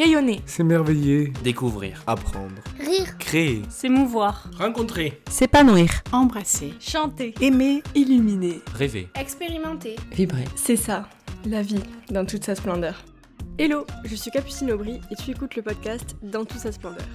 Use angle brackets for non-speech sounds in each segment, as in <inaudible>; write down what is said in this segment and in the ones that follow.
Rayonner. S'émerveiller. Découvrir. Apprendre. Rire. Créer. S'émouvoir. Rencontrer. S'épanouir. Embrasser. Chanter. Aimer. Illuminer. Rêver. Expérimenter. Vibrer. C'est ça, la vie, dans toute sa splendeur. Hello, je suis Capucine Aubry et tu écoutes le podcast Dans toute sa splendeur.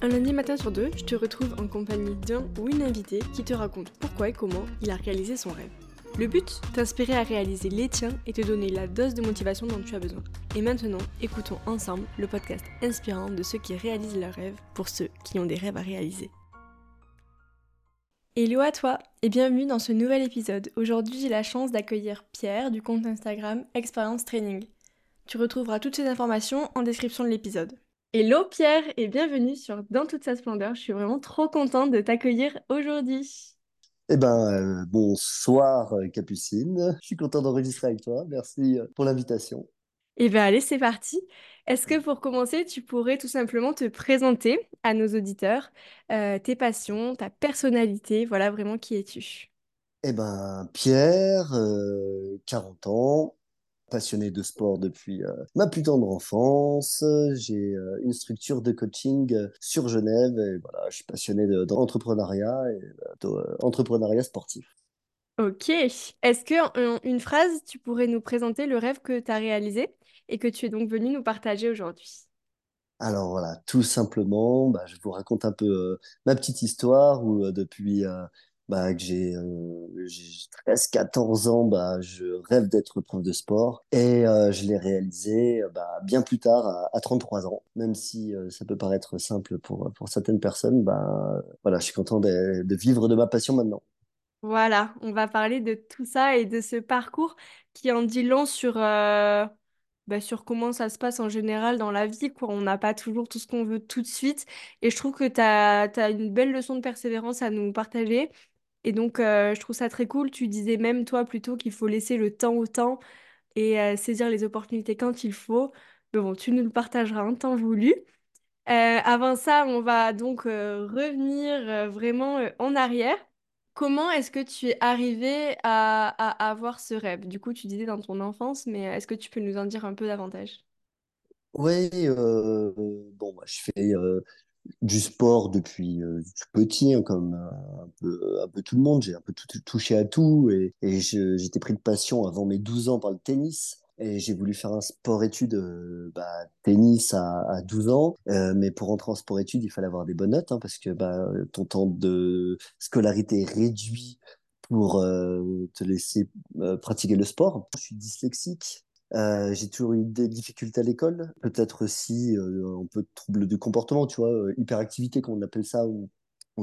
Un lundi matin sur deux, je te retrouve en compagnie d'un ou une invitée qui te raconte pourquoi et comment il a réalisé son rêve. Le but T'inspirer à réaliser les tiens et te donner la dose de motivation dont tu as besoin. Et maintenant, écoutons ensemble le podcast inspirant de ceux qui réalisent leurs rêves pour ceux qui ont des rêves à réaliser. Hello à toi et bienvenue dans ce nouvel épisode. Aujourd'hui, j'ai la chance d'accueillir Pierre du compte Instagram Experience Training. Tu retrouveras toutes ces informations en description de l'épisode. Hello Pierre et bienvenue sur Dans toute sa splendeur. Je suis vraiment trop contente de t'accueillir aujourd'hui. Eh ben, euh, bonsoir euh, Capucine. Je suis content d'enregistrer avec toi. Merci euh, pour l'invitation. Et bien allez, c'est parti. Est-ce que pour commencer, tu pourrais tout simplement te présenter à nos auditeurs, euh, tes passions, ta personnalité, voilà vraiment qui es-tu? Eh ben, Pierre, euh, 40 ans, passionné de sport depuis euh, ma plus tendre enfance. J'ai euh, une structure de coaching euh, sur Genève et voilà, je suis passionné de- d'entrepreneuriat et d'entrepreneuriat sportif. Ok. Est-ce que en une phrase, tu pourrais nous présenter le rêve que tu as réalisé et que tu es donc venu nous partager aujourd'hui? Alors voilà, tout simplement, bah, je vous raconte un peu ma petite histoire où depuis bah, que j'ai euh, j'ai 13-14 ans, bah, je rêve d'être prof de sport et euh, je l'ai réalisé bah, bien plus tard à, à 33 ans. Même si euh, ça peut paraître simple pour, pour certaines personnes, bah, voilà, je suis content de, vivre de ma passion maintenant. Voilà, on va parler de tout ça et de ce parcours qui en dit long sur, euh, bah, sur comment ça se passe en général dans la vie, quoi. On n'a pas toujours tout ce qu'on veut tout de suite. Et je trouve que tu as, une belle leçon de persévérance à nous partager. Et donc, euh, je trouve ça très cool. Tu disais même, toi, plutôt qu'il faut laisser le temps au temps et euh, saisir les opportunités quand il faut. Mais bon, tu nous le partageras en temps voulu. Euh, avant ça, on va donc revenir vraiment en arrière. Comment est-ce que tu es arrivé à, à avoir ce rêve? Du coup, tu disais dans ton enfance, mais est-ce que tu peux nous en dire un peu davantage? Euh, bon, moi, je fais du sport depuis euh, petit, hein, comme euh, un peu, un peu tout le monde. J'ai un peu touché à tout et, j'étais pris de passion avant mes 12 ans par le tennis. Et j'ai voulu faire un sport-études, euh, bah, tennis à, à 12 ans. Euh, mais pour rentrer en sport-études, il fallait avoir des bonnes notes, hein, parce que bah, ton temps de scolarité est réduit pour te laisser pratiquer le sport. Je suis dyslexique. Euh, j'ai toujours eu des difficultés à l'école, peut-être aussi euh, un peu de troubles de comportement, tu vois, euh, hyperactivité, comme on appelle ça, où,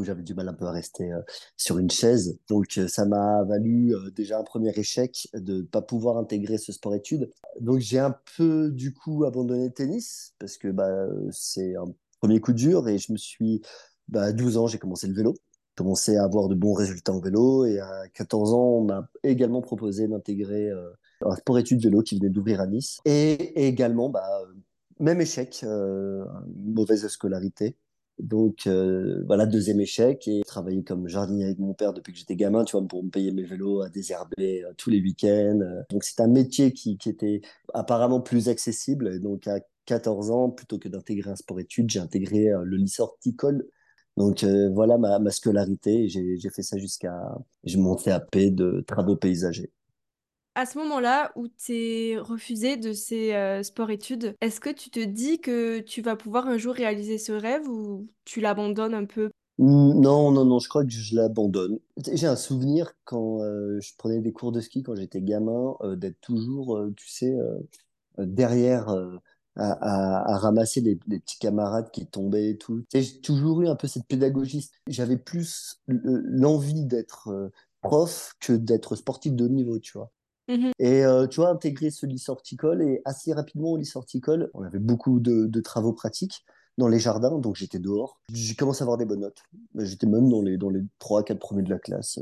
j'avais du mal un peu à rester sur une chaise. Donc ça m'a valu déjà un premier échec de ne pas pouvoir intégrer ce sport-études. Donc j'ai un peu du coup abandonné le tennis, parce que bah, c'est un premier coup dur, et je me suis, bah, à 12 ans, j'ai commencé le vélo commencé à avoir de bons résultats en vélo et à 14 ans, on m'a également proposé d'intégrer un sport-études vélo qui venait d'ouvrir à Nice. Et également, bah, même échec, euh, mauvaise scolarité. Donc euh, voilà, deuxième échec et travailler comme jardinier avec mon père depuis que j'étais gamin, tu vois, pour me payer mes vélos à désherber euh, tous les week-ends. Donc c'est un métier qui, qui était apparemment plus accessible. Et donc à 14 ans, plutôt que d'intégrer un sport-études, j'ai intégré le lycée horticole donc voilà ma, ma scolarité. j'ai fait ça jusqu'à je montais à P de travaux paysagers. À ce moment-là où tu es refusé de ces euh, sports-études, est-ce que tu te dis que tu vas pouvoir un jour réaliser ce rêve ou tu l'abandonnes un peu? Non, non, non, je crois que je l'abandonne. J'ai un souvenir quand euh, je prenais des cours de ski quand j'étais gamin, euh, d'être toujours, euh, tu sais, derrière à, ramasser les, les petits camarades qui tombaient et tout. J'ai toujours eu un peu cette pédagogie. J'avais plus l'envie d'être prof que d'être sportif de haut niveau, tu vois. Mhm. Et euh, tu vois, intégrer ce lycée horticole et assez rapidement au lycée horticole, on avait beaucoup de, travaux pratiques dans les jardins, donc j'étais dehors. J'ai commencé à avoir des bonnes notes. J'étais même dans les, dans les 3 quatre premiers de la classe.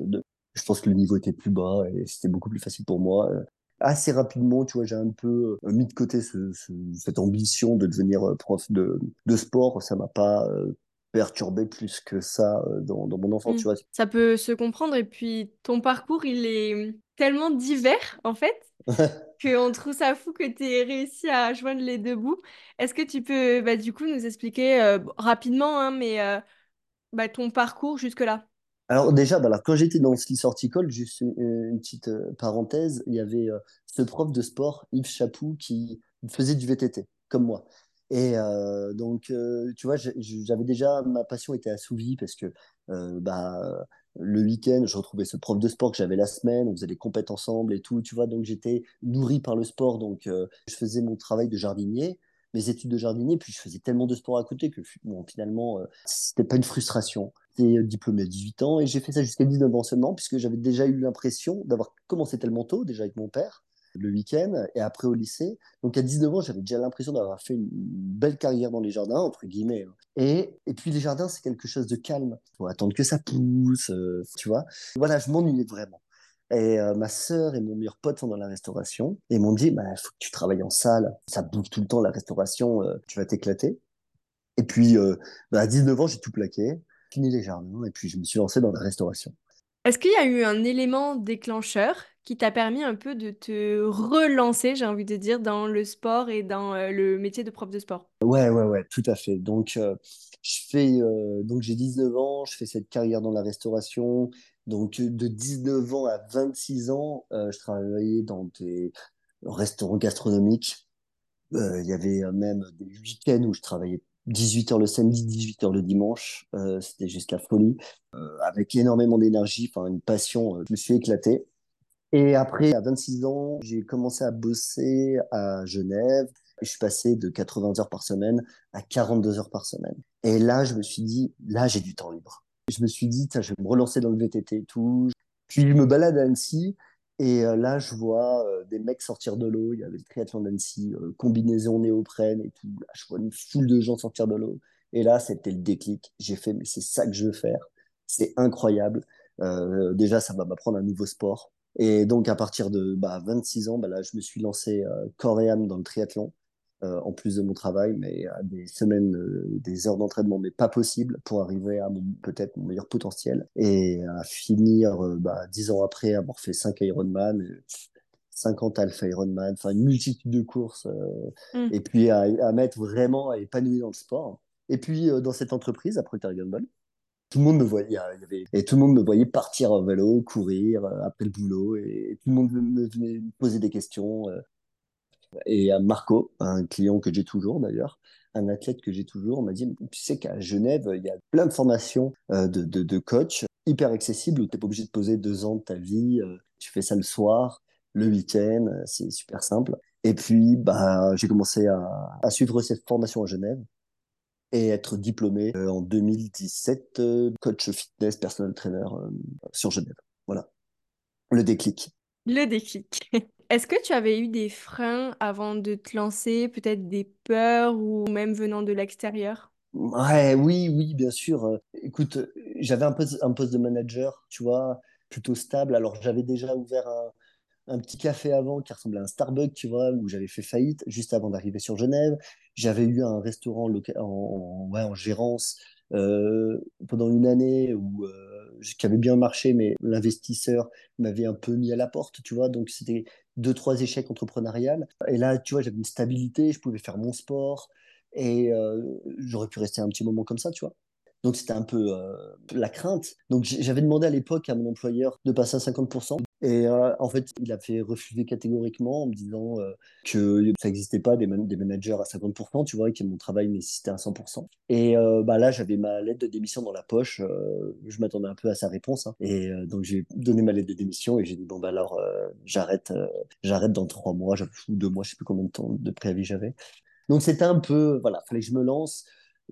Je pense que le niveau était plus bas et c'était beaucoup plus facile pour moi. Euh, Assez rapidement, tu vois, j'ai un peu euh, mis de côté ce, ce- cette ambition de devenir prof de, de sport. Ça m'a pas perturbé plus que ça euh, dans, dans mon enfance, Mm. tu vois. Ça peut se comprendre et puis ton parcours, il est tellement divers en fait <laughs> qu'on trouve ça fou que tu aies réussi à joindre les deux bouts. Est-ce que tu peux bah, du coup nous expliquer euh, rapidement, hein, mais euh, bah, ton parcours jusque-là? Alors déjà, bah, alors, quand j'étais dans le ski horticole, juste une, une petite euh, parenthèse, il y avait ce prof de sport, Yves Chapou, qui faisait du VTT, comme moi. Et euh, donc, euh, tu vois, j'avais déjà, ma passion était assouvie parce que euh, bah, le week-end, je retrouvais ce prof de sport que j'avais la semaine, on faisait des compètes ensemble et tout, tu vois, donc j'étais nourri par le sport, donc je faisais mon travail de jardinier, mes études de jardinier, puis je faisais tellement de sport à côté que bon, finalement, c'était pas une frustration. J'étais diplômé à 18 ans et j'ai fait ça jusqu'à 19 ans seulement, puisque j'avais déjà eu l'impression d'avoir commencé tellement tôt, déjà avec mon père, le week-end, et après au lycée. Donc à 19 ans, j'avais déjà l'impression d'avoir fait une belle carrière dans les jardins, entre guillemets. hein. Et, et puis les jardins, c'est quelque chose de calme. Il faut attendre que ça pousse, euh, tu vois. Voilà, je m'ennuyais vraiment. Et euh, ma sœur et mon meilleur pote sont dans la restauration et m'ont dit, bah, faut que tu travailles en salle, ça bouge tout le temps la restauration, euh, tu vas t'éclater. Et puis bah, à 19 ans, j'ai tout plaqué, fini les jardins et puis je me suis lancé dans la restauration. Est-ce qu'il y a eu un élément déclencheur qui t'a permis un peu de te relancer, j'ai envie de dire, dans le sport et dans euh, le métier de prof de sport? Ouais, ouais, ouais, tout à fait. Donc, euh, je euh, donc j'ai 19 ans, je fais cette carrière dans la restauration. Donc, de 19 ans à 26 ans, je travaillais dans des restaurants gastronomiques. Il y avait même des week-ends où je travaillais 18 heures le samedi, 18 heures le dimanche. C'était juste la folie. Avec énormément d'énergie, une passion. je me suis éclaté. Et après, à 26 ans, j'ai commencé à bosser à Genève. Je suis passé de 80 heures par semaine à 42 heures par semaine. Et là, je me suis dit, là, j'ai du temps libre. Je me suis dit, je vais me relancer dans le VTT et tout. Puis je me balade à Annecy et euh, là, je vois euh, des mecs sortir de l'eau. Il y avait le triathlon d'Annecy, euh, combinaison néoprène et tout. Je vois une foule de gens sortir de l'eau. Et là, c'était le déclic. J'ai fait, mais c'est ça que je veux faire. C'est incroyable. Déjà, ça va m'apprendre un nouveau sport. Et donc, à partir de bah, 26 ans, bah, là, je me suis lancé euh, corps et âme dans le triathlon, euh, en plus de mon travail, mais à des semaines, euh, des heures d'entraînement, mais pas possible pour arriver à mon, peut-être mon meilleur potentiel. Et à finir, euh, bah, 10 ans après, avoir fait 5 Ironman, euh, 50 Alpha Ironman, enfin une multitude de courses, euh, Hmm. et puis à, à m'être vraiment épanoui dans le sport. Et puis, euh, dans cette entreprise, à Procter Gamble, tout le monde me voyait, et tout le monde me voyait partir en vélo, courir euh, après le boulot, et tout le monde me venait me poser des questions. euh. Et à Marco, un client que j'ai toujours d'ailleurs, un athlète que j'ai toujours, m'a dit, tu sais qu'à Genève, il y a plein de formations euh, de, de, coach hyper accessibles où tu n'es pas obligé de poser deux ans de ta vie, euh, tu fais ça le soir, le week-end, euh, c'est super simple. Et puis, bah, j'ai commencé à suivre cette formation à Genève et être diplômé euh, en 2017, euh, coach fitness, personal trainer euh, sur Genève. Voilà, le déclic. Le déclic. <laughs> Est-ce que tu avais eu des freins avant de te lancer, peut-être des peurs ou même venant de l'extérieur? Ouais, oui, oui, bien sûr. Écoute, j'avais un poste, un poste de manager, tu vois, plutôt stable. Alors, j'avais déjà ouvert un, un petit café avant qui ressemblait à un Starbucks, tu vois, où j'avais fait faillite juste avant d'arriver sur Genève. J'avais eu un restaurant en, gérance euh, pendant une année où, euh, qui avait bien marché, mais l'investisseur m'avait un peu mis à la porte, tu vois. Donc, c'était deux, trois échecs entrepreneuriales. Et là, tu vois, j'avais une stabilité, je pouvais faire mon sport et euh, j'aurais pu rester un petit moment comme ça, tu vois. Donc, c'était un peu la crainte. Donc, j'avais demandé à l'époque à mon employeur de passer à 50%. Et euh, en fait, il a fait refuser catégoriquement en me disant euh, que ça n'existait pas des, man- des managers à 50%, tu vois, et que mon travail nécessitait à 100%. Et euh, bah là, j'avais ma lettre de démission dans la poche. je m'attendais un peu à sa réponse. hein. Et donc, j'ai donné ma lettre de démission et j'ai dit, bon, bah alors, j'arrête j'arrête dans trois mois, ou deux mois, je sais plus combien de temps de préavis j'avais. Donc, c'était un peu, voilà, fallait que je me lance.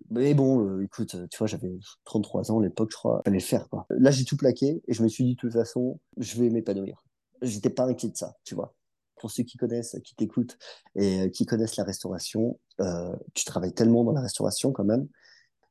Mais bon, euh, écoute, tu vois, j'avais 33 ans à l'époque, je crois. Fallait le faire, quoi. Là, j'ai tout plaqué et je me suis dit, de toute façon, je vais m'épanouir. J'étais pas inquiet de ça, tu vois. Pour ceux qui connaissent, qui t'écoutent et euh, qui connaissent la restauration, euh, tu travailles tellement dans la restauration quand même.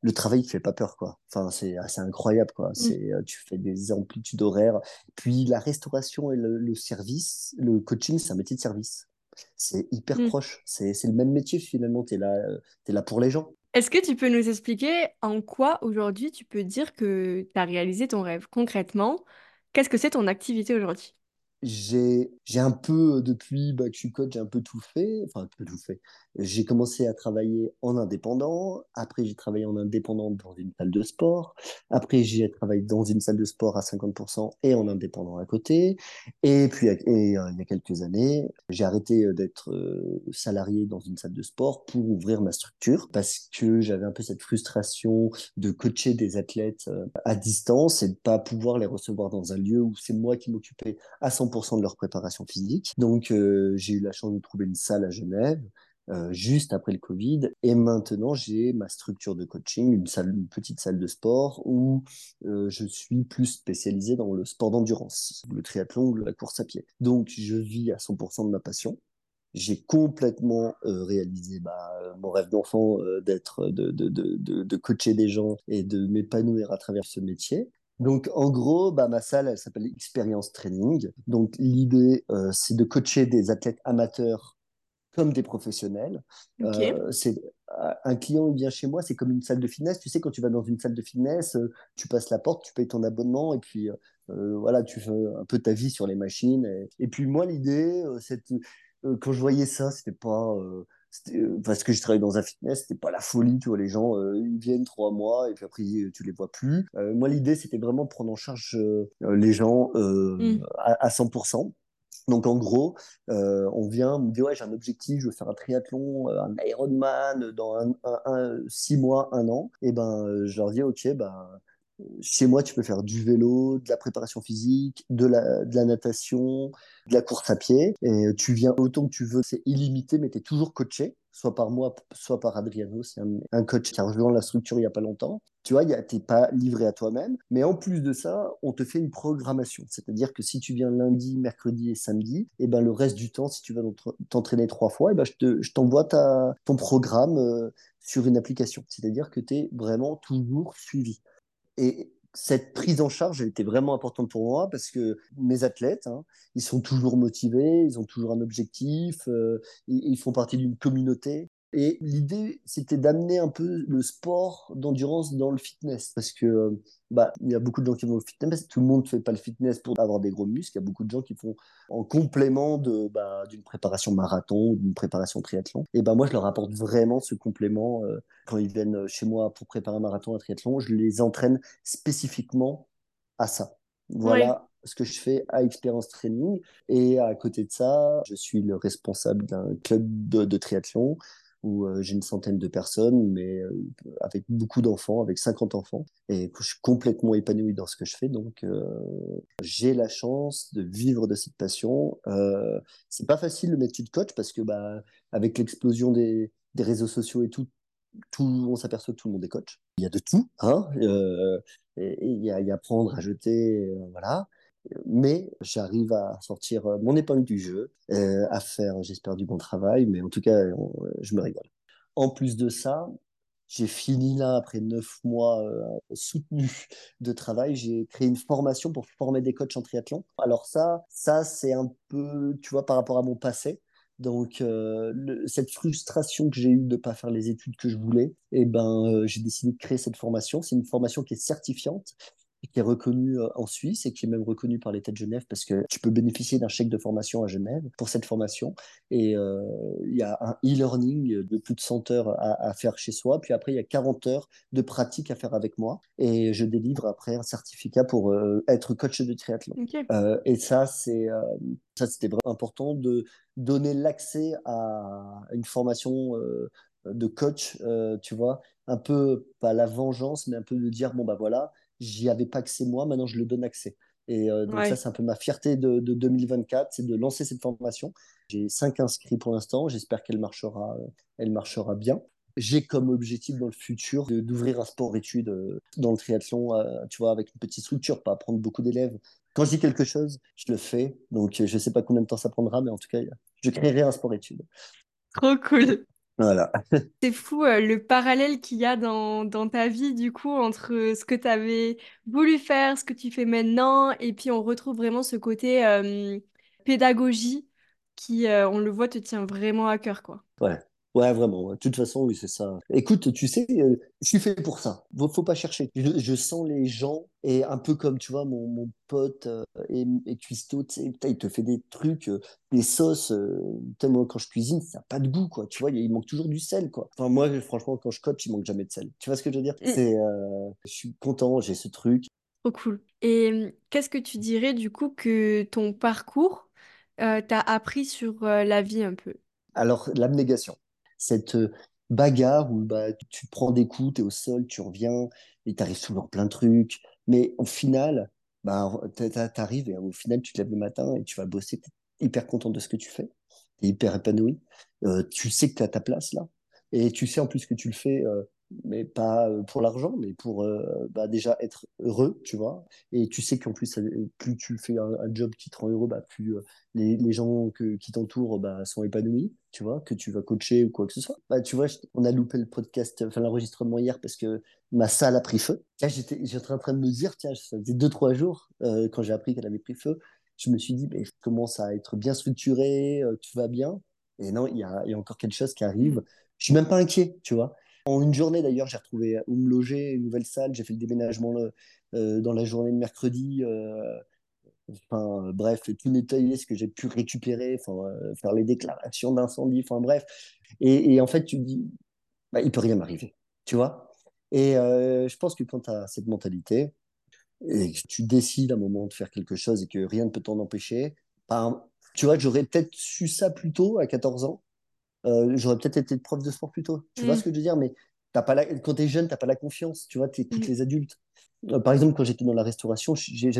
Le travail ne fait pas peur, quoi. Enfin, c'est assez incroyable, quoi. Mm. C'est, euh, tu fais des amplitudes horaires. Puis la restauration et le, le service, le coaching, c'est un métier de service. C'est hyper Mm. proche. C'est, c'est le même métier, finalement. Tu es là, euh, t'es là pour les gens. Est-ce que tu peux nous expliquer en quoi aujourd'hui tu peux dire que tu as réalisé ton rêve? Concrètement? Qu'est-ce que c'est ton activité aujourd'hui? J'ai un peu depuis bah, que je suis coach j'ai un peu tout fait enfin un peu tout fait. J'ai commencé à travailler en indépendant. Après j'ai travaillé en indépendant dans une salle de sport. Après j'ai travaillé dans une salle de sport à 50% et en indépendant à côté. Et puis et, euh, il y a quelques années j'ai arrêté euh, d'être euh, salarié dans une salle de sport pour ouvrir ma structure parce que j'avais un peu cette frustration de coacher des athlètes à distance et de pas pouvoir les recevoir dans un lieu où c'est moi qui m'occupais à 100% de leur préparation physique. Donc, euh, j'ai eu la chance de trouver une salle à Genève. Euh, juste après le Covid. Et maintenant, j'ai ma structure de coaching, une, petite salle de sport où euh, je suis plus spécialisé dans le sport d'endurance, le triathlon ou la course à pied. Donc, je vis à 100% de ma passion. J'ai complètement réalisé bah, mon rêve d'enfant d'être, de, coacher des gens et de m'épanouir à travers ce métier. Donc, en gros, bah, ma salle, elle s'appelle Experience Training. Donc, l'idée, euh, c'est de coacher des athlètes amateurs comme des professionnels. Euh, c'est euh, un client il vient chez moi, c'est comme une salle de fitness. Tu sais, quand tu vas dans une salle de fitness, tu passes la porte, tu payes ton abonnement et puis voilà, tu fais un peu ta vie sur les machines. Et, et puis moi, l'idée, c'est quand je voyais ça, c'était pas parce que je travaille dans un fitness, c'était pas la folie, tu vois, les gens, euh, ils viennent trois mois et puis après, tu les vois plus. Euh, moi, l'idée, c'était vraiment de prendre en charge les gens mm. à, 100%. Donc en gros, on vient me dire ouais j'ai un objectif, je veux faire un triathlon, un Ironman dans un, six mois, un an. Et ben je leur dis ok ben chez moi, tu peux faire du vélo, de la préparation physique, de la, de la natation, de la course à pied. Et tu viens autant que tu veux, c'est illimité, mais tu es toujours coaché, soit par moi, soit par Adriano. C'est un, coach qui a rejoint la structure il n'y a pas longtemps. Tu vois, tu n'es pas livré à toi-même. Mais en plus de ça, on te fait une programmation. C'est-à-dire que si tu viens lundi, mercredi et samedi, et ben le reste du temps, si tu vas t'entraîner trois fois, et ben je t'envoie ta, ton programme euh, sur une application. C'est-à-dire que tu es vraiment toujours suivi. Et cette prise en charge, elle était vraiment importante pour moi parce que mes athlètes, hein, ils sont toujours motivés, ils ont toujours un objectif, euh, ils, font partie d'une communauté. Et l'idée, c'était d'amener un peu le sport d'endurance dans le fitness. Parce que, euh, bah, il y a beaucoup de gens qui vont au fitness. Tout le monde ne fait pas le fitness pour avoir des gros muscles. Il y a beaucoup de gens qui font en complément de, bah, d'une préparation marathon, d'une préparation triathlon. Et ben, moi, je leur apporte vraiment ce complément. Euh, quand ils viennent chez moi pour préparer un marathon, un triathlon, je les entraîne spécifiquement à ça. Voilà ce que je fais à Experience Training. Et à côté de ça, je suis le responsable d'un club de triathlon où euh, j'ai une centaine de personnes, mais euh, avec beaucoup d'enfants, avec 50 enfants, et je suis complètement épanoui dans ce que je fais. Donc, euh, j'ai la chance de vivre de cette passion. Euh, c'est pas facile le métier de coach parce que, bah, avec l'explosion des, réseaux sociaux et tout, tout, on s'aperçoit que tout le monde est coach. Il y a de tout, hein. il y y a prendre, à jeter, voilà mais j'arrive à sortir euh, mon épingle du jeu, euh, à faire, j'espère, du bon travail, mais en tout cas, je me régale. En plus de ça, j'ai fini là, après neuf mois euh, soutenus de travail, j'ai créé une formation pour former des coachs en triathlon. Alors ça, ça c'est un peu, tu vois, par rapport à mon passé. Donc, cette frustration que j'ai eue de ne pas faire les études que je voulais, eh ben, j'ai décidé de créer cette formation. C'est une formation qui est certifiante qui est reconnu euh, en Suisse et qui est même reconnu par l'État de Genève parce que tu peux bénéficier d'un chèque de formation à Genève pour cette formation. Et euh, il y a un e-learning de plus de 100 heures à, faire chez soi. Puis après, il y a 40 heures de pratique à faire avec moi. Et je délivre après un certificat pour euh, être coach de triathlon. et ça, c'est ça c'était vraiment important de donner l'accès à une formation de coach, tu vois, un peu pas la vengeance, mais un peu de dire bon bah voilà, j'y avais pas accès moi, maintenant je le donne accès. Et euh, donc ça, c'est un peu ma fierté de, 2024, c'est de lancer cette formation. J'ai cinq inscrits pour l'instant, j'espère qu'elle marchera, elle marchera bien. J'ai comme objectif dans le futur d'ouvrir un sport-études euh, dans le triathlon, euh, tu vois, avec une petite structure, pas prendre beaucoup d'élèves. Quand je dis quelque chose, je le fais. Donc je ne sais pas combien de temps ça prendra, mais en tout cas, je créerai un sport-études. Trop cool. Voilà. <laughs> C'est fou euh, le parallèle qu'il y a dans, dans ta vie, du coup, entre ce que tu avais voulu faire, ce que tu fais maintenant, et puis on retrouve vraiment ce côté euh, pédagogie qui, euh, on le voit, te tient vraiment à cœur, quoi. Ouais. Ouais, vraiment. ouais. De toute façon, oui, c'est ça. Écoute, tu sais, euh, je suis fait pour ça. Faut, faut pas chercher. Je, je sens les gens et un peu comme, tu vois, mon, mon pote euh, et, et Cuisto, tu sais, putain, il te fait des trucs, euh, des sauces. Putain, moi, quand je cuisine, ça n'a pas de goût, quoi. Tu vois, il, manque toujours du sel, quoi. Enfin, moi, franchement, quand je coach, il manque jamais de sel. Tu vois ce que je veux dire? C'est, je suis content, j'ai ce truc. Trop cool. Et qu'est-ce que tu dirais du coup que ton parcours t'a appris sur la vie un peu? Alors, l'abnégation, cette euh, bagarre où bah, tu prends des coups, tu es au sol, tu reviens et tu arrives souvent plein de trucs. Mais au final, bah, tu arrives et au final, tu te lèves le matin et tu vas bosser. Tu es hyper content de ce que tu fais, tu es hyper épanoui. Euh, tu sais que tu as ta place là. Et tu sais en plus que tu le fais, euh, mais pas euh, pour l'argent, mais pour euh, bah, déjà être heureux, tu vois. Et tu sais qu'en plus, ça- plus tu fais un, un job qui te rend heureux, bah, plus euh, les, les gens que- qui t'entourent bah, sont épanouis, tu vois, que tu vas coacher ou quoi que ce soit. Bah, tu vois, je- on a loupé le podcast, enfin l'enregistrement hier parce que ma salle a pris feu. Là, j'étais, j'étais en train de me dire, tiens, ça faisait deux, trois jours euh, quand j'ai appris qu'elle avait pris feu. Je me suis dit, mais commence à être bien structuré, euh, tout va bien? Et non, il y a, y a encore quelque chose qui arrive. Je suis même pas inquiet, tu vois. En une journée d'ailleurs, j'ai retrouvé où me loger, une nouvelle salle. J'ai fait le déménagement le- euh, dans la journée de mercredi. euh, Enfin, euh, bref, tout nettoyer ce que j'ai pu récupérer, euh, faire les déclarations d'incendie, enfin bref. Et, en fait, tu dis, bah, il peut rien m'arriver, tu vois. Et euh, je pense que quand tu as cette mentalité et que tu décides à un moment de faire quelque chose et que rien ne peut t'en empêcher, bah, tu vois, j'aurais peut-être su ça plus tôt, à 14 ans. Euh, j'aurais peut-être été prof de sport plus tôt. Tu vois Mm. ce que je veux dire? Mais t'as pas la... quand tu es jeune, tu pas la confiance. Tu vois, tu écoutes Mm. les adultes. Euh, par exemple, quand j'étais dans la restauration, j'ai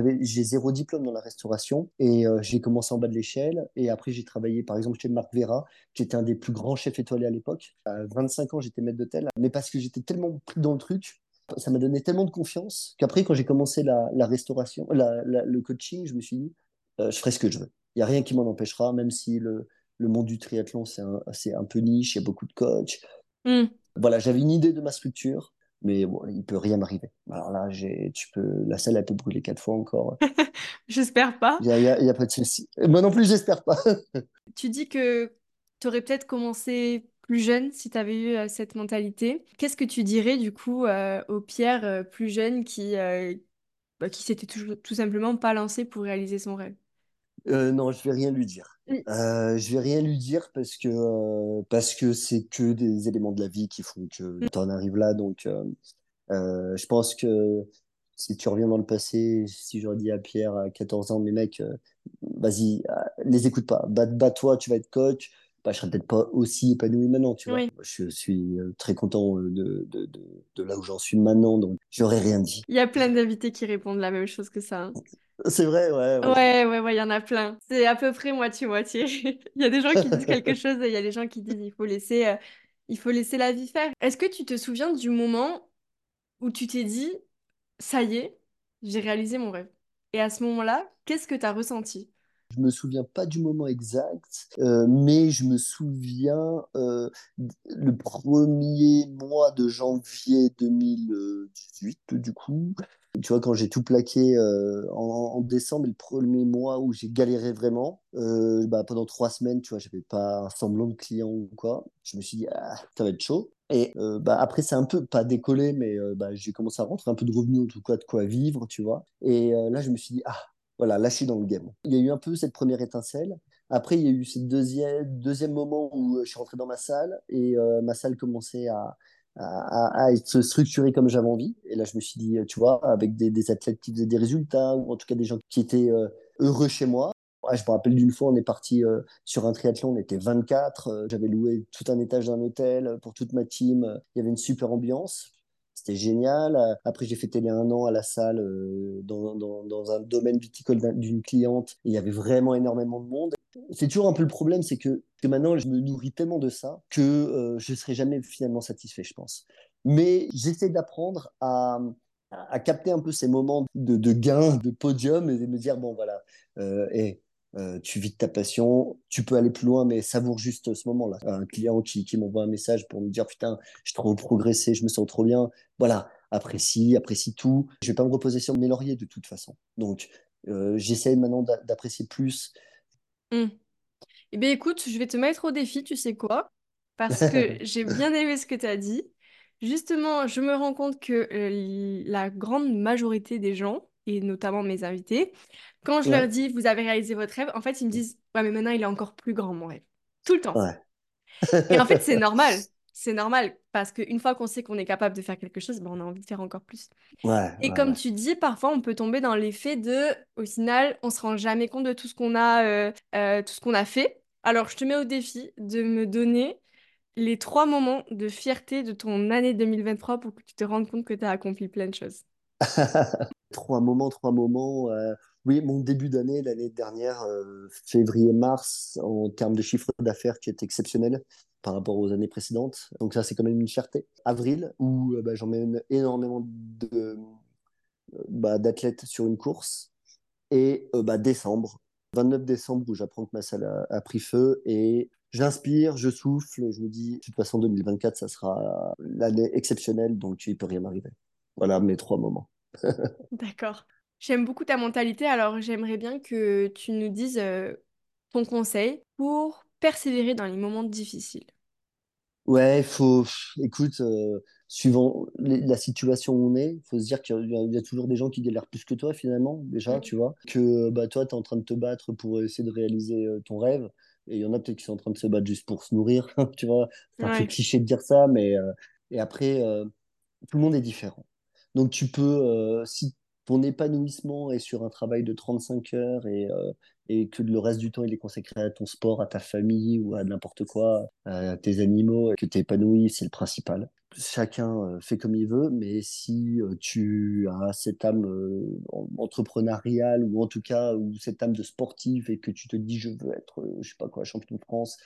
zéro diplôme dans la restauration et euh, j'ai commencé en bas de l'échelle. Et après, j'ai travaillé, par exemple, chez Marc Vera, qui était un des plus grands chefs étoilés à l'époque. À 25 ans, j'étais maître d'hôtel. Mais parce que j'étais tellement pris dans le truc, ça m'a donné tellement de confiance qu'après, quand j'ai commencé la, la restauration, la- le coaching, je me suis dit, je ferai ce que je veux. Il n'y a rien qui m'en empêchera, même si le, le monde du triathlon, c'est un, un peu niche, il y a beaucoup de coachs. Mm. Voilà, j'avais une idée de ma structure, mais bon, il peut rien m'arriver. Alors là, tu peux, la salle, elle peut brûler quatre fois encore. <laughs> J'espère pas. Il n'y a, pas de souci. Moi non plus, j'espère pas. <laughs> Tu dis que tu aurais peut-être commencé plus jeune si tu avais eu euh, cette mentalité. Qu'est-ce que tu dirais du coup euh, au Pierre euh, plus jeune qui, euh, bah, qui s'était tout, tout simplement pas lancé pour réaliser son rêve? Euh, non, je vais rien lui dire. Mm. Euh, je vais rien lui dire parce que euh, parce que c'est que des éléments de la vie qui font que tu en arrives là. Donc, euh, je pense que si tu reviens dans le passé, si j'aurais dit à Pierre à 14 ans, mais mec, euh, vas-y, les écoute pas. Bat, toi tu vas être coach. Bah, je serais peut-être pas aussi épanoui maintenant, tu vois. Oui. Je suis euh, très content euh, de, de, de, de là où j'en suis maintenant, donc j'aurais rien dit. Il y a plein d'invités qui répondent la même chose que ça. hein. <laughs> C'est vrai, ouais, ouais. Ouais, ouais, ouais, il y en a plein. C'est à peu près moitié-moitié. <laughs> Il y a des gens qui disent quelque <laughs> chose et il y a des gens qui disent il faut laisser, euh, il faut laisser la vie faire. Est-ce que tu te souviens du moment où tu t'es dit, ça y est, j'ai réalisé mon rêve? Et à ce moment-là, qu'est-ce que tu as ressenti? Je me souviens pas du moment exact, euh, mais je me souviens euh, le premier mois de janvier 2018, du coup. Tu vois, quand j'ai tout plaqué euh, en, en décembre, le premier mois où j'ai galéré vraiment, bah, pendant trois semaines, tu vois, j'avais pas un semblant de client ou quoi. Je me suis dit, ah, ça va être chaud. Et bah, après, c'est un peu, pas décollé, mais bah, j'ai commencé à rentrer un peu de revenus, en tout cas, de quoi vivre, tu vois. Et là, je me suis dit, ah, voilà, suis dans le game. Il y a eu un peu cette première étincelle. Après, il y a eu ce deuxième, deuxième moment où euh, je suis rentré dans ma salle et euh, ma salle commençait à, à, à être structurée comme j'avais envie. Et là, je me suis dit, tu vois, avec des, des athlètes qui faisaient des résultats ou en tout cas des gens qui étaient euh, heureux chez moi. Ouais, je me rappelle d'une fois, on est parti euh, sur un triathlon, on était 24. euh, J'avais loué tout un étage d'un hôtel pour toute ma team. Il y avait une super ambiance. C'était génial. Après, j'ai fêté les un an à la salle euh, dans, dans, un domaine viticole d'un- d'une cliente. Il y avait vraiment énormément de monde. C'est toujours un peu le problème, c'est que, que maintenant, je me nourris tellement de ça que euh, je ne serai jamais finalement satisfait, je pense. Mais j'essaie d'apprendre à, à, capter un peu ces moments de, de gain, de podium, et de me dire, bon, voilà, euh, euh, tu vis de ta passion, tu peux aller plus loin, mais savoure juste ce moment-là. Un client qui, qui m'envoie un message pour me dire, putain, j'ai trop progressé, je me sens trop bien. Voilà, apprécie, apprécie tout. Je vais pas me reposer sur mes lauriers de toute façon. Donc, euh, j'essaie maintenant d'a- d'apprécier plus Hmm. Eh bien, écoute, je vais te mettre au défi, tu sais quoi? parce que <laughs> j'ai bien aimé ce que tu as dit. Justement, je me rends compte que euh, la grande majorité des gens, et notamment mes invités, quand je leur dis vous avez réalisé votre rêve, en fait, ils me disent <laughs> ouais, mais maintenant il est encore plus grand mon rêve. Tout le temps. ouais, Et en fait, c'est <laughs> normal. C'est normal parce qu'une fois qu'on sait qu'on est capable de faire quelque chose, ben, on a envie de faire encore plus. ouais, Et ouais, comme ouais. tu dis, parfois on peut tomber dans l'effet de, au final, on se rend jamais compte de tout ce qu'on a, euh, euh, tout ce qu'on a fait. Alors je te mets au défi de me donner les trois moments de fierté de ton année 2023 pour que tu te rendes compte que tu as accompli plein de choses. Trois moments, trois moments. euh, Oui, mon début d'année, l'année dernière, euh, février-mars, en termes de chiffre d'affaires qui est exceptionnel par rapport aux années précédentes. Donc ça, c'est quand même une fierté. Avril, où euh, bah, j'emmène énormément de, bah, d'athlètes sur une course. Et euh, bah, décembre, 29 décembre, où j'apprends que ma salle a, pris feu. Et j'inspire, je souffle, je me dis, de toute façon, 2024, ça sera l'année exceptionnelle, donc il peut rien m'arriver. Voilà mes trois moments. <laughs> D'accord. J'aime beaucoup ta mentalité, alors j'aimerais bien que tu nous dises euh, ton conseil pour persévérer dans les moments difficiles. Ouais, il faut, écoute, euh, suivant les- la situation où on est, il faut se dire qu'il y, a il y a toujours des gens qui galèrent plus que toi finalement, déjà, tu vois, que bah, toi, tu es en train de te battre pour essayer de réaliser euh, ton rêve, et il y en a peut-être qui sont en train de se battre juste pour se nourrir, <laughs> tu vois, c'est un peu Ouais. cliché de dire ça, mais euh, et après, euh, tout le monde est différent. Donc tu peux, euh, si ton épanouissement est sur un travail de 35 heures et, euh, et que le reste du temps il est consacré à ton sport, à ta famille ou à n'importe quoi, à tes animaux, et que tu es épanoui, c'est le principal. Chacun euh, fait comme il veut, mais si tu as cette âme en- entrepreneuriale ou en tout cas ou cette âme de sportif et que tu te dis je veux être, je sais pas quoi, champion de France,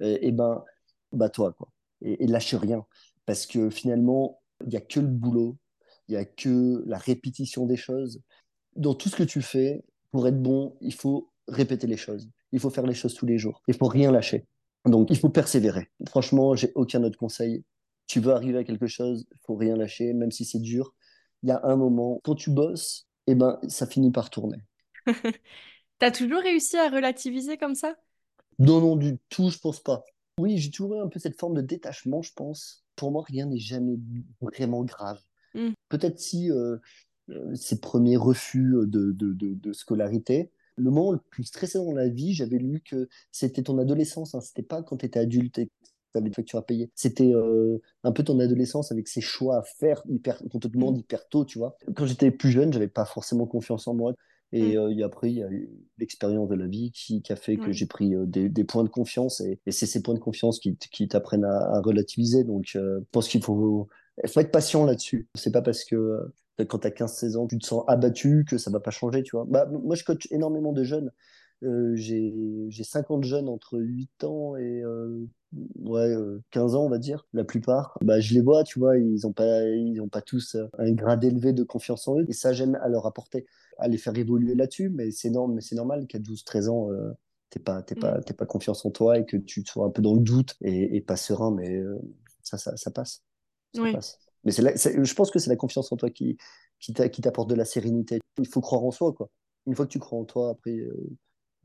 et ben, bats-toi quoi. Et, et lâche rien. Parce que finalement, il n'y a que le boulot, il n'y a que la répétition des choses. Dans tout ce que tu fais, pour être bon, il faut répéter les choses. Il faut faire les choses tous les jours. Il faut rien lâcher. Donc, il faut persévérer. Franchement, j'ai aucun autre conseil. Tu veux arriver à quelque chose, il faut rien lâcher, même si c'est dur. Il y a un moment, quand tu bosses, eh ben, ça finit par tourner. <laughs> T'as toujours réussi à relativiser comme ça? Non, non, du tout, je pense pas. Oui, j'ai toujours eu un peu cette forme de détachement, je pense. Pour moi, rien n'est jamais vraiment grave. Mm. Peut-être si euh, euh, ces premiers refus de, de, de, de scolarité, le moment le plus stressant dans la vie, j'avais lu que c'était ton adolescence, hein, c'était pas quand tu étais adulte et que tu avais des factures à payer. C'était euh, un peu ton adolescence avec ses choix à faire hyper, qu'on te demande hyper tôt, tu vois. Quand j'étais plus jeune, j'avais pas forcément confiance en moi. Et Mm. euh, et après, il y a eu l'expérience de la vie qui, qui a fait que Ouais. j'ai pris euh, des, des points de confiance et, et c'est ces points de confiance qui, t'apprennent à, à relativiser. Donc, je pense qu'il faut, il faut être patient là-dessus. C'est pas parce que euh, quand tu as 15-16 ans, tu te sens abattu que ça va pas changer, tu vois. Bah, moi, je coach énormément de jeunes. Euh, j'ai, j'ai 50 jeunes entre 8 ans et euh, ouais, euh, 15 ans, on va dire, la plupart. Bah, je les vois, tu vois, ils ont pas, ils ont pas tous un grade élevé de confiance en eux. Et ça, j'aime à leur apporter, à les faire évoluer là-dessus. Mais c'est normal, qu'à 12-13 ans, euh, t'es pas, Mm. pas, t'es pas confiance en toi et que tu sois un peu dans le doute et, et pas serein. Mais ça, ça, ça passe. Oui. Mais là, je pense que c'est la confiance en toi qui, qui t'a- qui t'apporte de la sérénité. Il faut croire en soi, quoi. Une fois que tu crois en toi, après, euh,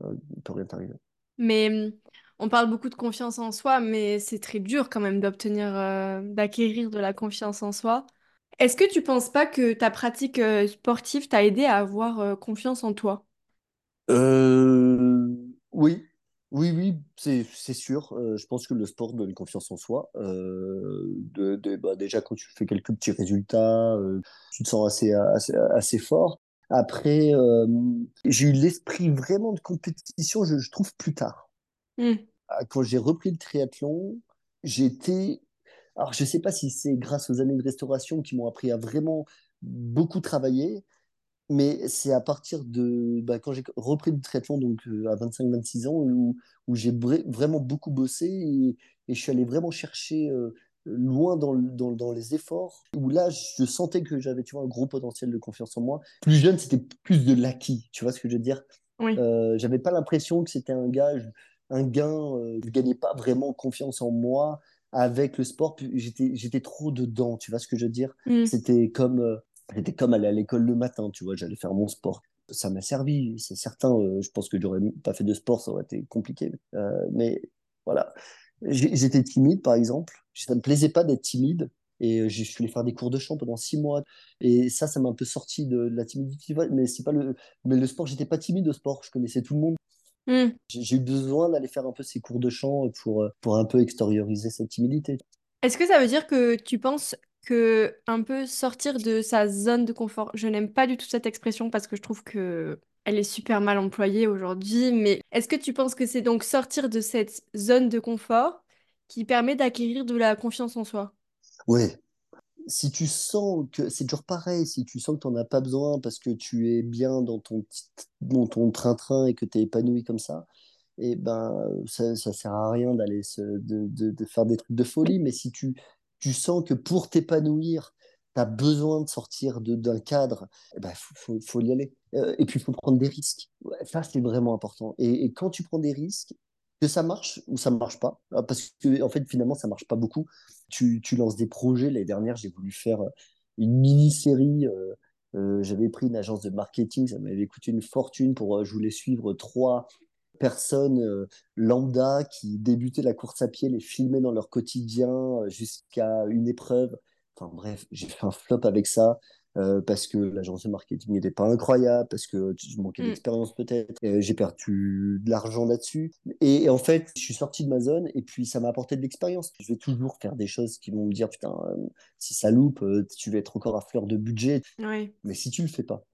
euh, il peut rien t'arriver. Mais hum, on parle beaucoup de confiance en soi, mais c'est très dur quand même d'obtenir, euh, d'acquérir de la confiance en soi. Est-ce que tu penses pas que ta pratique euh, sportive t'a aidé à avoir euh, confiance en toi? Euh, oui, oui, oui, c'est sûr. Euh, je pense que le sport donne confiance en soi. Euh, de, de- bah, déjà, quand tu fais quelques petits résultats, euh, tu te sens assez, assez, assez fort. Après, j'ai eu l'esprit vraiment de compétition, je, je trouve, plus tard. Hmm. Ah, Quand j'ai repris le triathlon, j'ai été... Alors, je sais pas si c'est grâce aux années de restauration qui m'ont appris à vraiment beaucoup travailler, mais c'est à partir de bah, quand j'ai repris le triathlon, donc euh, à 25-26 ans, où, où j'ai vra- vraiment beaucoup bossé et, et je suis allé vraiment chercher euh, loin dans, dans, dans les efforts, où là, je sentais que j'avais, tu vois, un gros potentiel de confiance en moi. Plus jeune, c'était plus de l'acquis, tu vois ce que je veux dire? Oui. Euh, j'avais pas l'impression que c'était un gage, un gain, je gagnais pas vraiment confiance en moi avec le sport, j'étais, j'étais trop dedans, tu vois ce que je veux dire? Hmm. C'était comme, euh, c'était comme aller à l'école le matin, tu vois, j'allais faire mon sport. Ça m'a servi, c'est certain. euh, je pense que j'aurais pas fait de sport, ça aurait été compliqué. Euh, mais voilà. J'étais timide, par exemple. Ça me plaisait pas d'être timide. Et je suis allé faire des cours de chant pendant six mois. Et ça, ça m'a un peu sorti de la timidité. Mais c'est pas le, mais le sport, j'étais pas timide au sport. Je connaissais tout le monde. Hmm. J'ai eu besoin d'aller faire un peu ces cours de chant pour, pour un peu extérioriser cette timidité. Est-ce que ça veut dire que tu penses que un peu sortir de sa zone de confort, je n'aime pas du tout cette expression parce que je trouve que elle est super mal employée aujourd'hui, mais est-ce que tu penses que c'est donc sortir de cette zone de confort qui permet d'acquérir de la confiance en soi? Ouais, si tu sens que c'est toujours pareil, si tu sens que tu n'en as pas besoin parce que tu es bien dans ton dans ton train-train et que tu es épanoui comme ça, et ben ça, ça sert à rien d'aller de, de, de faire des trucs de folie. Mais si tu, tu sens que pour t'épanouir, tu as besoin de sortir d'un cadre, eh ben, faut, y aller. Euh, et puis, il faut prendre des risques. Ça, c'est vraiment important. Et, quand tu prends des risques, que ça marche ou ça marche pas, euh, parce que en fait, finalement, ça marche pas beaucoup. Tu, lances des projets. L'année dernière, j'ai voulu faire une mini-série. euh, euh, j'avais pris une agence de marketing, ça m'avait coûté une fortune pour, euh, je voulais suivre trois personnes euh, lambda qui débutaient la course à pied, les filmer dans leur quotidien euh, jusqu'à une épreuve. Enfin bref, j'ai fait un flop avec ça euh, parce que l'agence de marketing n'était pas incroyable, parce que je manquais Hmm. d'expérience peut-être. J'ai perdu de l'argent là-dessus. Et, et en fait, je suis sorti de ma zone et puis ça m'a apporté de l'expérience. Je vais toujours faire des choses qui vont me dire, putain, euh, si ça loupe, euh, tu vas être encore à fleur de budget. Oui. Mais si tu le fais pas,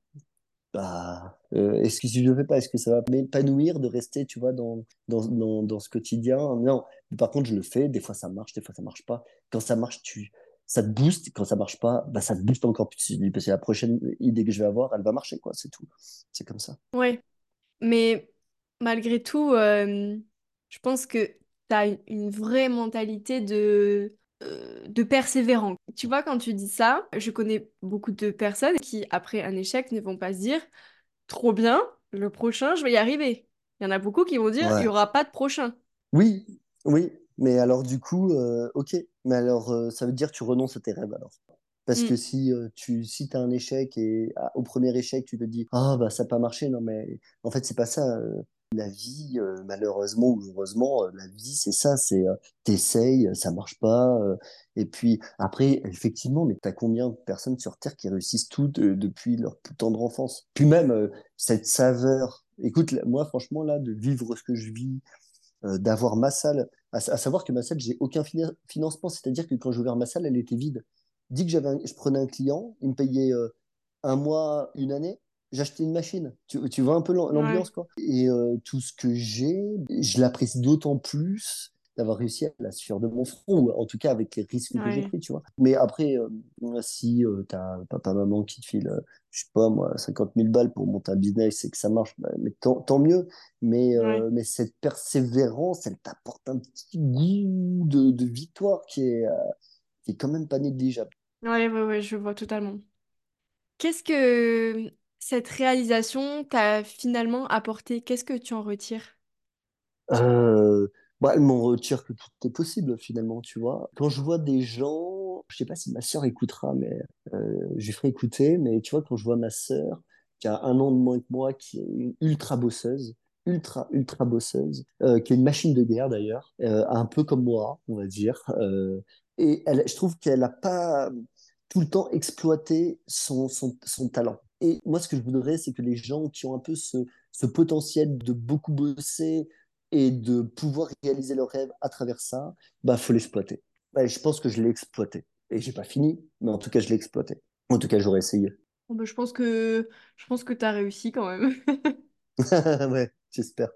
bah, euh, est-ce que si je le fais pas, est-ce que ça va m'épanouir de rester, tu vois, dans, dans, dans, dans ce quotidien? Non. Par contre, je le fais. Des fois, ça marche, des fois, ça marche pas. Quand ça marche, tu, ça te booste. Quand ça marche pas, bah, ça te booste encore plus. Parce que la prochaine idée que je vais avoir, elle va marcher, quoi. C'est tout. C'est comme ça. Ouais. Mais malgré tout, euh, je pense que tu as une, vraie mentalité de, de persévérant. Tu vois, quand tu dis ça, je connais beaucoup de personnes qui, après un échec, ne vont pas se dire, trop bien, le prochain, je vais y arriver. Il y en a beaucoup qui vont dire, il n'y aura pas de prochain. Oui, oui. Mais alors, du coup, euh, ok. Mais alors, euh, ça veut dire que tu renonces à tes rêves, alors. Parce Mm. que si euh, tu si as un échec et ah, au premier échec, tu te dis, ah, bah, ça n'a pas marché. Non, mais en fait, c'est pas ça. La vie, euh, malheureusement ou heureusement, euh, la vie, c'est ça. C'est euh, t'essayes, ça marche pas. et puis après, effectivement, mais t'as combien de personnes sur Terre qui réussissent tout de- depuis leur plus tendre enfance? Puis même cette saveur. Écoute, moi, franchement, là, de vivre ce que je vis, d'avoir ma salle, à, savoir que ma salle, j'ai aucun fina- financement. C'est-à-dire que quand j'ai ouvert ma salle, elle était vide. Dit que j'avais je prenais un client, il me payait un mois, une année, j'achetais une machine. Tu, tu vois un peu Ouais, l'ambiance, quoi. Et euh, tout ce que j'ai, je l'apprécie d'autant plus d'avoir réussi à la sueur de mon front, ou en tout cas avec les risques que j'ai pris, tu vois. Mais après, euh, si euh, t'as papa, maman qui te file, euh, je sais pas moi, 50 000 balles pour monter un business et que ça marche, bah, mais tant, tant mieux. Mais, ouais. euh, mais cette persévérance, elle t'apporte un petit goût de, de victoire qui est, qui est quand même pas négligeable. Ouais, ouais, ouais, je vois totalement. Qu'est-ce que cette réalisation t'a finalement apporté? Qu'est-ce que tu en retires? Euh, bah, elle m'en retire que tout est possible finalement, tu vois. Quand je vois des gens, je sais pas si ma sœur écoutera, mais euh, je lui ferai écouter, mais tu vois, quand je vois ma sœur, qui a un an de moins que moi, qui est une ultra bosseuse, ultra, ultra bosseuse, euh, qui est une machine de guerre d'ailleurs, euh, un peu comme moi, on va dire, et elle, je trouve qu'elle a pas tout le temps exploité son, son, son talent. Et moi, ce que je voudrais, c'est que les gens qui ont un peu ce, ce potentiel de beaucoup bosser, et de pouvoir réaliser leurs rêves à travers ça, bah faut l'exploiter. Bah, je pense que je l'ai exploité. Et j'ai pas fini, mais en tout cas, je l'ai exploité. En tout cas, j'aurais essayé. Bon, bah, je pense que je pense que t'as réussi quand même. <laughs> <laughs> Ouais, j'espère.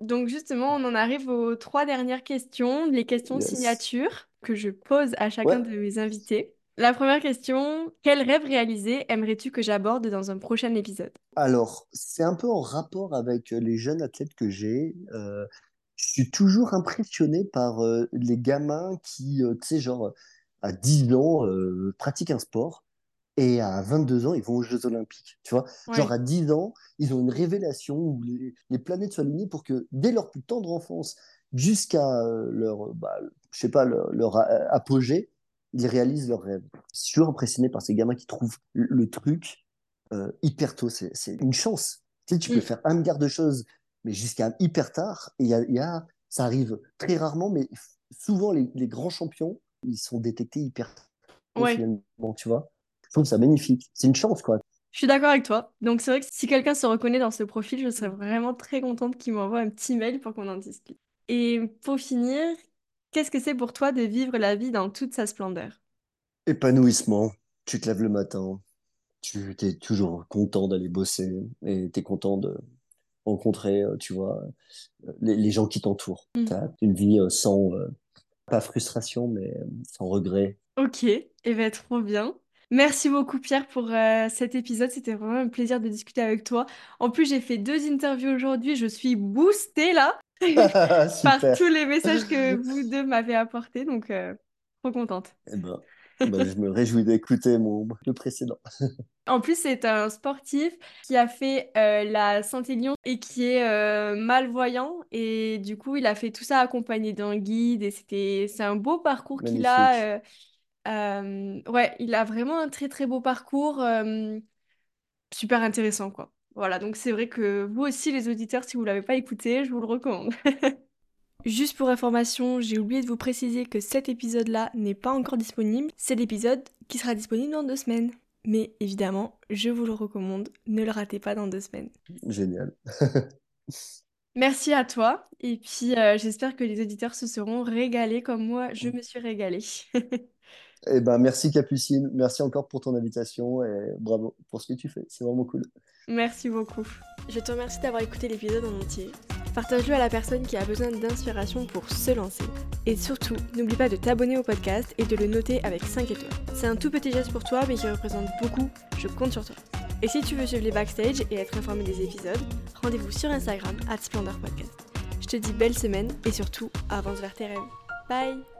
Donc justement, on en arrive aux trois dernières questions, les questions Yes. signatures que je pose à chacun Ouais. de mes invités. La première question, quel rêve réalisé aimerais-tu que j'aborde dans un prochain épisode? Alors, c'est un peu en rapport avec euh, les jeunes athlètes que j'ai. Euh, je suis toujours impressionné par euh, les gamins qui, euh, tu sais, genre, à 10 ans, pratiquent un sport Et à 22 ans, ils vont aux Jeux Olympiques. Tu vois, genre à 10 ans, ils ont une révélation où les, les planètes soient alignées pour que dès leur plus tendre enfance jusqu'à leur, bah, je sais pas, leur, apogée, ils réalisent leurs rêves. Je suis toujours impressionné par ces gamins qui trouvent le, truc euh, hyper tôt. C'est, une chance. Tu sais, tu peux Mm. faire un milliard de choses, mais jusqu'à hyper tard. Et y a, il y a- ça arrive très rarement, mais souvent les, les grands champions, ils sont détectés hyper tôt, Ouais. finalement, tu vois. Je trouve ça magnifique. C'est une chance, quoi. Je suis d'accord avec toi. Donc c'est vrai que si quelqu'un se reconnaît dans ce profil, je serais vraiment très contente qu'il m'envoie un petit mail pour qu'on en discute. Et pour finir, qu'est-ce que c'est pour toi de vivre la vie dans toute sa splendeur? Épanouissement. Tu te lèves le matin, tu es toujours content d'aller bosser et tu es content de rencontrer, euh, tu vois, euh, les, les gens qui t'entourent. Mm. Tu as une vie euh, sans, pas frustration, mais sans regret. Ok, et ben trop bien. Merci beaucoup Pierre pour euh, cet épisode. C'était vraiment un plaisir de discuter avec toi. En plus, j'ai fait deux interviews aujourd'hui. Je suis boostée là <laughs> par tous les messages que <laughs> vous deux m'avez apportés. Donc, euh, trop contente. Eh ben, ben, je me réjouis d'écouter mon, le précédent. <laughs> En plus, c'est un sportif qui a fait euh, la Saint-Élion et qui est euh, malvoyant. Et du coup, il a fait tout ça accompagné d'un guide. Et c'était, c'est un beau parcours qu'il a. ouais, il a vraiment un très très beau parcours. super intéressant, quoi. Voilà, donc c'est vrai que vous aussi, les auditeurs, si vous l'avez pas écouté, je vous le recommande. <laughs> Juste pour information, j'ai oublié de vous préciser que cet épisode-là n'est pas encore disponible. C'est l'épisode qui sera disponible dans deux semaines. Mais évidemment, je vous le recommande, ne le ratez pas dans deux semaines. Génial. <laughs> Merci à toi, et puis euh, j'espère que les auditeurs se seront régalés comme moi, je me suis régalée. <laughs> Eh ben, merci Capucine. Merci encore pour ton invitation et bravo pour ce que tu fais. C'est vraiment cool. Merci beaucoup. Je te remercie d'avoir écouté l'épisode en entier. Partage-le à la personne qui a besoin d'inspiration pour se lancer. Et surtout, n'oublie pas de t'abonner au podcast et de le noter avec 5 étoiles. C'est un tout petit geste pour toi, mais qui représente beaucoup. Je compte sur toi. Et si tu veux suivre les backstage et être informé des épisodes, rendez-vous sur Instagram, at Splendor Podcast. Je te dis belle semaine et surtout, avance vers tes rêves. Bye